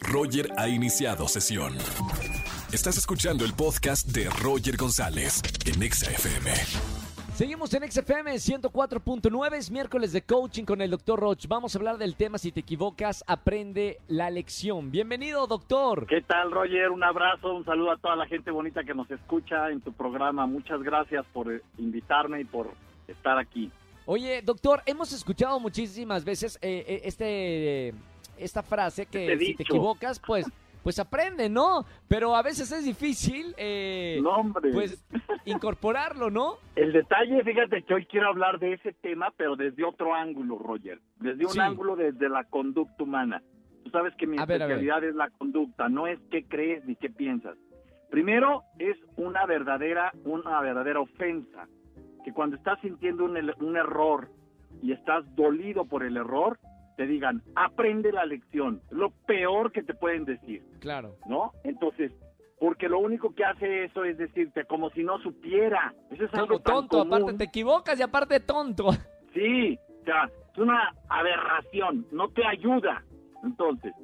Roger ha iniciado sesión. Estás escuchando el podcast de Roger González en Exa FM. Seguimos en XFM 104.9, es miércoles de coaching con el Dr. Roch. Vamos a hablar del tema si te equivocas, aprende la lección. Bienvenido, doctor. ¿Qué tal, Roger? Un abrazo, un saludo a toda la gente bonita que nos escucha en tu programa. Muchas gracias por eh, invitarme y por estar aquí. Oye, doctor, hemos escuchado muchísimas veces eh, eh, este, esta frase que Este si te equivocas, pues, pues aprende, ¿no? Pero a veces es difícil, eh, No, pues, incorporarlo, ¿no? El detalle, fíjate que hoy quiero hablar de ese tema, pero desde otro ángulo, Roger. Desde un Sí. ángulo desde la conducta humana. Tú sabes que mi A ver, a ver. especialidad es la conducta, no es qué crees ni qué piensas. Primero, es una verdadera, una verdadera ofensa. Que cuando estás sintiendo un, un error y estás dolido por el error, te digan, aprende la lección. Lo peor que te pueden decir. Claro. ¿no? Entonces, porque lo único que hace eso es decirte como si no supiera. Eso es algo tan tonto, común. aparte te equivocas y aparte tonto. Sí, o sea, es una aberración, no te ayuda. Entonces,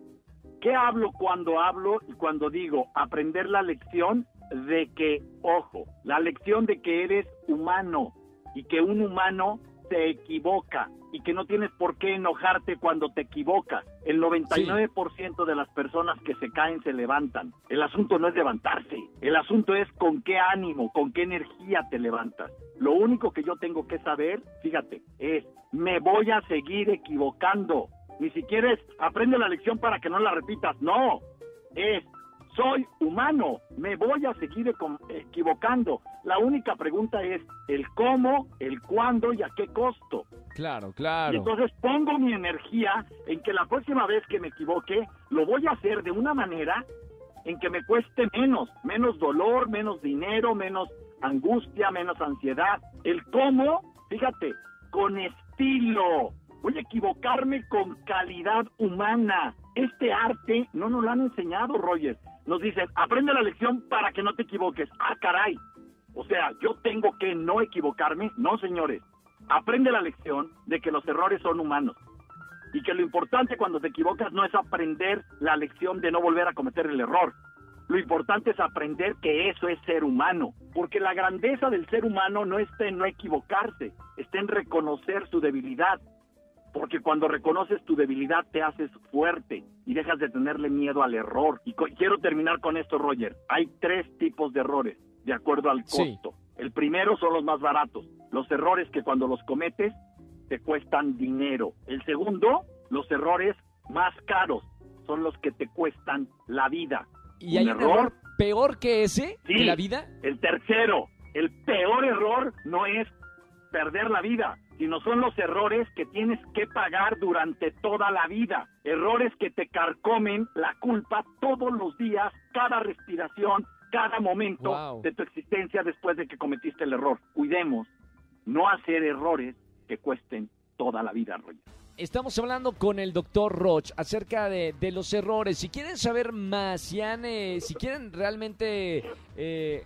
¿qué hablo cuando hablo y cuando digo aprender la lección de que, ojo, la lección de que eres humano y que un humano se equivoca y que no tienes por qué enojarte cuando te equivocas. El 99% de las personas que se caen se levantan. El asunto no es levantarse, el asunto es con qué ánimo, con qué energía te levantas. Lo único que yo tengo que saber, fíjate, es me voy a seguir equivocando. Ni siquiera es aprende la lección para que no la repitas, no. Es soy humano, me voy a seguir equivocando. La única pregunta es el cómo, el cuándo y a qué costo. Claro, Y claro. entonces pongo mi energía en que la próxima vez que me equivoque, lo voy a hacer de una manera en que me cueste menos, menos dolor, menos dinero, menos angustia, menos ansiedad. El cómo, fíjate, con estilo. Voy a equivocarme con calidad humana. Este arte no nos lo han enseñado, Roger. Nos dicen, aprende la lección para que no te equivoques. Ah, caray. O sea, yo tengo que no equivocarme. No, señores. Aprende la lección de que los errores son humanos. Y que lo importante cuando te equivocas no es aprender la lección de no volver a cometer el error. Lo importante es aprender que eso es ser humano. Porque la grandeza del ser humano no está en no equivocarse, está en reconocer su debilidad. Porque cuando reconoces tu debilidad te haces fuerte y dejas de tenerle miedo al error. Y quiero terminar con esto, Roger. Hay tres tipos de errores, de acuerdo al Sí. costo. El primero son los más baratos. Los errores que cuando los cometes te cuestan dinero. El segundo, los errores más caros son los que te cuestan la vida. ¿Y hay un error peor que ese Sí. de la vida? El tercero, el peor error no es perder la vida, sino son los errores que tienes que pagar durante toda la vida. Errores que te carcomen la culpa todos los días, cada respiración, cada momento Wow. de tu existencia después de que cometiste el error. Cuidemos no hacer errores que cuesten toda la vida, Roger. Estamos hablando con el doctor Roch acerca de, de los errores. Si quieren saber más, si, han, eh, si quieren realmente eh,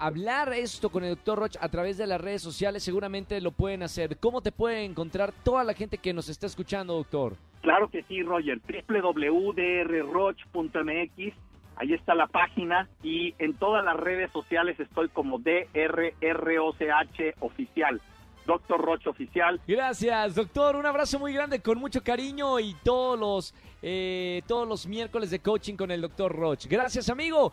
hablar esto con el doctor Roch a través de las redes sociales, seguramente lo pueden hacer. ¿Cómo te puede encontrar toda la gente que nos está escuchando, doctor? Claro que sí, Roger. www.drroch.mx. Ahí está la página y en todas las redes sociales estoy como DRROCH oficial. Doctor Roch oficial. Gracias, doctor. Un abrazo muy grande, con mucho cariño y todos los, eh, todos los miércoles de coaching con el doctor Roch. Gracias, amigo.